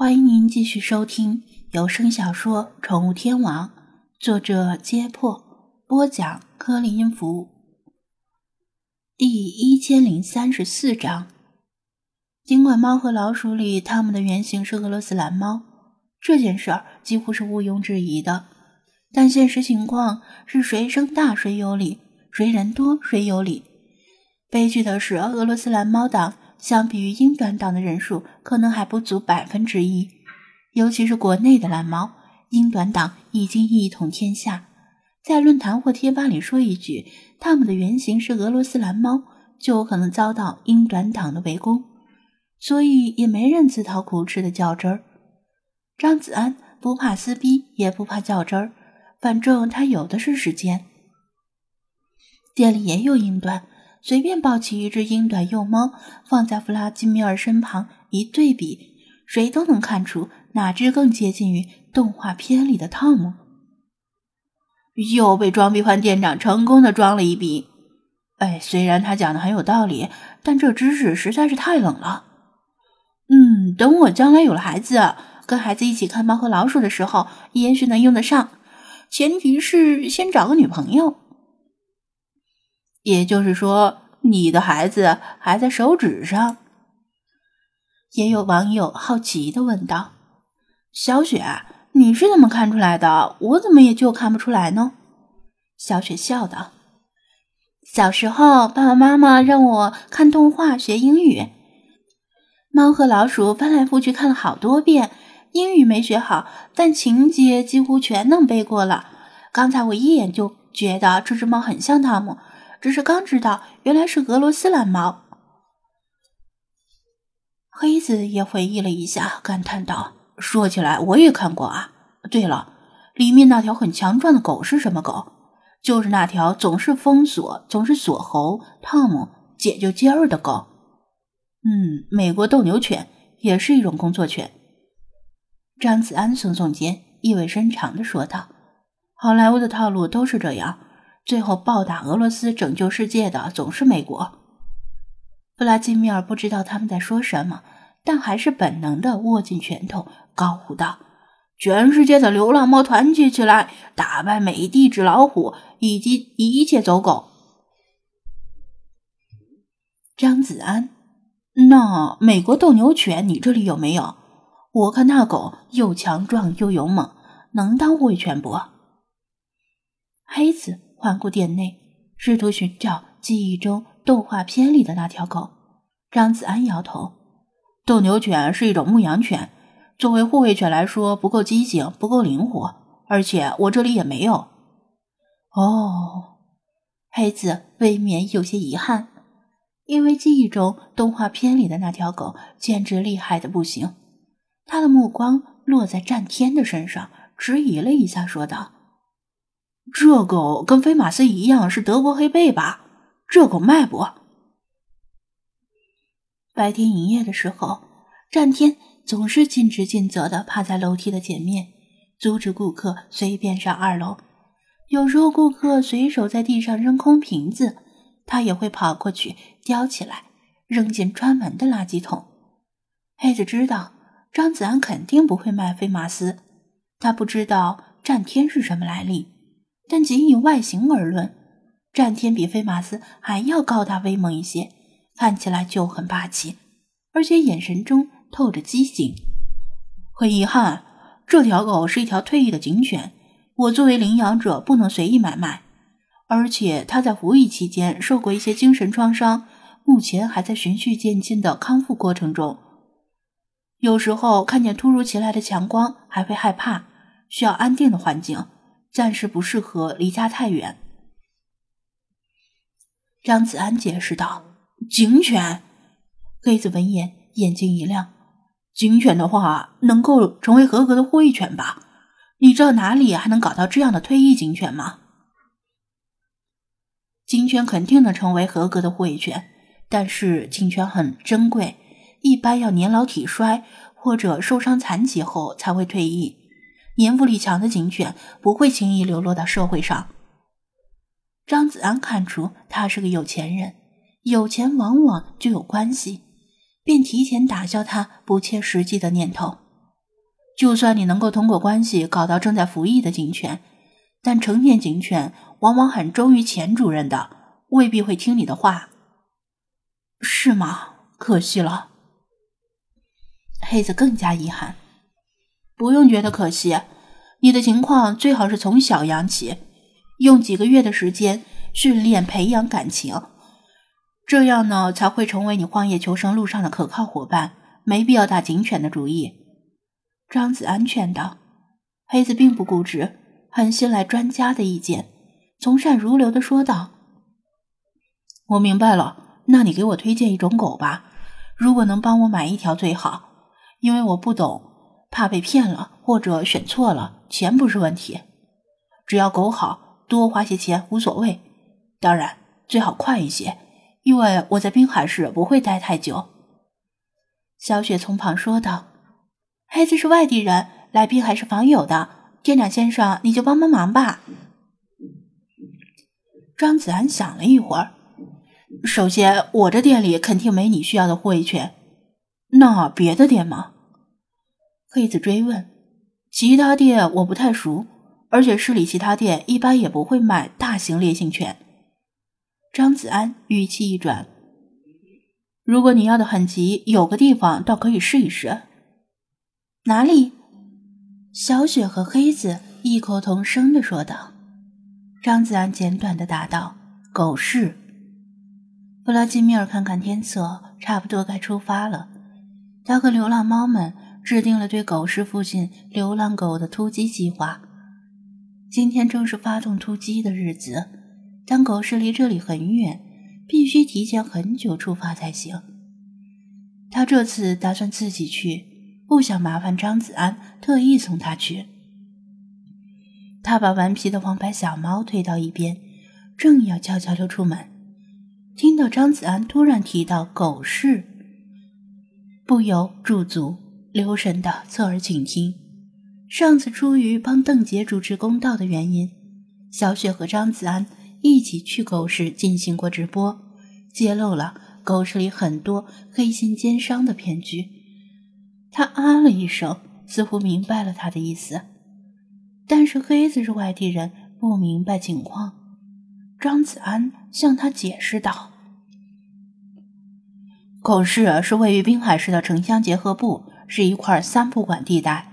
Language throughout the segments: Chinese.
欢迎您继续收听有声小说《宠物天王》，作者：揭破，播讲：柯林音符，第一千零三十四章。尽管猫和老鼠里他们的原型是俄罗斯蓝猫，这件事儿几乎是毋庸置疑的，但现实情况是谁声大谁有理，谁人多谁有理。悲剧的是，俄罗斯蓝猫党。相比于英短党的人数，可能还不足百分之一。尤其是国内的蓝猫，英短党已经一统天下。在论坛或贴吧里说一句他们的原型是俄罗斯蓝猫，就有可能遭到英短党的围攻，所以也没人自讨苦吃的较真儿。张子安不怕撕逼，也不怕较真儿，反正他有的是时间。店里也有英短。随便抱起一只英短幼猫，放在弗拉基米尔身旁一对比，谁都能看出哪只更接近于动画片里的汤姆。又被装逼犯店长成功的装了一笔。哎，虽然他讲的很有道理，但这知识实在是太冷了。嗯，等我将来有了孩子，跟孩子一起看猫和老鼠的时候，也许能用得上。前提是先找个女朋友。也就是说，你的孩子还在手指上。也有网友好奇的问道：“小雪，你是怎么看出来的？我怎么也就看不出来呢？”小雪笑道：“小时候，爸爸妈妈让我看动画学英语，猫和老鼠翻来覆去看了好多遍，英语没学好，但情节几乎全能背过了。刚才我一眼就觉得这只猫很像汤姆。”只是刚知道，原来是俄罗斯蓝猫。黑子也回忆了一下，感叹道：“说起来，我也看过啊。对了，里面那条很强壮的狗是什么狗？就是那条总是封锁、总是锁喉、汤姆解救杰瑞的狗。嗯，美国斗牛犬也是一种工作犬。”张子安耸耸肩，意味深长的说道：“好莱坞的套路都是这样。”最后暴打俄罗斯、拯救世界的总是美国。布拉基米尔不知道他们在说什么，但还是本能的握紧拳头，高呼道：“全世界的流浪猫团结起来，打败美帝纸老虎以及一切走狗！”张子安，那美国斗牛犬你这里有没有？我看那狗又强壮又勇猛，能当护卫犬不？黑子。环顾店内，试图寻找记忆中动画片里的那条狗。张子安摇头：“斗牛犬是一种牧羊犬，作为护卫犬来说不够机警，不够灵活，而且我这里也没有。”哦，黑子未免有些遗憾，因为记忆中动画片里的那条狗简直厉害的不行。他的目光落在战天的身上，迟疑了一下，说道。这狗跟飞马斯一样是德国黑背吧？这狗卖不？白天营业的时候，战天总是尽职尽责的趴在楼梯的前面，阻止顾客随便上二楼。有时候顾客随手在地上扔空瓶子，他也会跑过去叼起来，扔进专门的垃圾桶。黑子知道张子安肯定不会卖飞马斯，他不知道战天是什么来历。但仅以外形而论，战天比飞马斯还要高大威猛一些，看起来就很霸气，而且眼神中透着机警。很遗憾，这条狗是一条退役的警犬，我作为领养者不能随意买卖，而且它在服役期间受过一些精神创伤，目前还在循序渐进的康复过程中。有时候看见突如其来的强光还会害怕，需要安定的环境。暂时不适合离家太远。张子安解释道：“警犬。”黑子闻言眼睛一亮：“警犬的话，能够成为合格的护卫犬吧？你知道哪里还能搞到这样的退役警犬吗？”警犬肯定能成为合格的护卫犬，但是警犬很珍贵，一般要年老体衰或者受伤残疾后才会退役。年富力强的警犬不会轻易流落到社会上。张子安看出他是个有钱人，有钱往往就有关系，便提前打消他不切实际的念头。就算你能够通过关系搞到正在服役的警犬，但成年警犬往往很忠于前主人的，未必会听你的话。是吗？可惜了。黑子更加遗憾。不用觉得可惜，你的情况最好是从小养起，用几个月的时间训练培养感情，这样呢才会成为你荒野求生路上的可靠伙伴。没必要打警犬的主意。张子安劝道。黑子并不固执，很信赖专家的意见，从善如流的说道：“我明白了，那你给我推荐一种狗吧。如果能帮我买一条最好，因为我不懂。”怕被骗了，或者选错了，钱不是问题。只要狗好，多花些钱无所谓。当然，最好快一些，因为我在滨海市不会待太久。小雪从旁说道：“黑子是外地人，来滨海市访友的。店长先生，你就帮帮忙吧。”张子安想了一会儿，首先，我这店里肯定没你需要的护卫犬。那别的店吗？黑子追问：“其他店我不太熟，而且市里其他店一般也不会卖大型烈性犬。”张子安语气一转：“如果你要的很急，有个地方倒可以试一试。”哪里？小雪和黑子异口同声的说道。张子安简短的答道：“狗市。”弗拉基米尔看看天色，差不多该出发了。他和流浪猫们。制定了对狗市附近流浪狗的突击计划。今天正是发动突击的日子，但狗市离这里很远，必须提前很久出发才行。他这次打算自己去，不想麻烦张子安特意送他去。他把顽皮的黄白小猫推到一边，正要悄悄溜出门，听到张子安突然提到狗市，不由驻足。留神的侧耳倾听。上次出于帮邓杰主持公道的原因，小雪和张子安一起去狗市进行过直播，揭露了狗市里很多黑心奸商的骗局。他啊了一声，似乎明白了他的意思。但是黑子是外地人，不明白情况。张子安向他解释道：“狗市是位于滨海市的城乡结合部。”是一块三不管地带，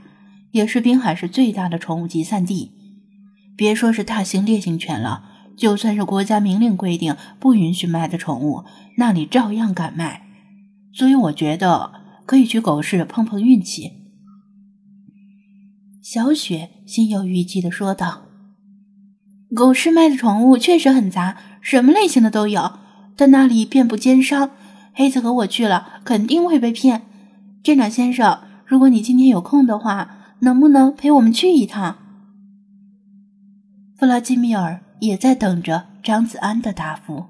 也是滨海市最大的宠物集散地。别说是大型烈性犬了，就算是国家明令规定不允许卖的宠物，那里照样敢卖。所以我觉得可以去狗市碰碰运气。小雪心有余悸地说道：“狗市卖的宠物确实很杂，什么类型的都有，但那里遍布奸商，黑子和我去了肯定会被骗。”镇长先生，如果你今天有空的话，能不能陪我们去一趟？弗拉基米尔也在等着张子安的答复。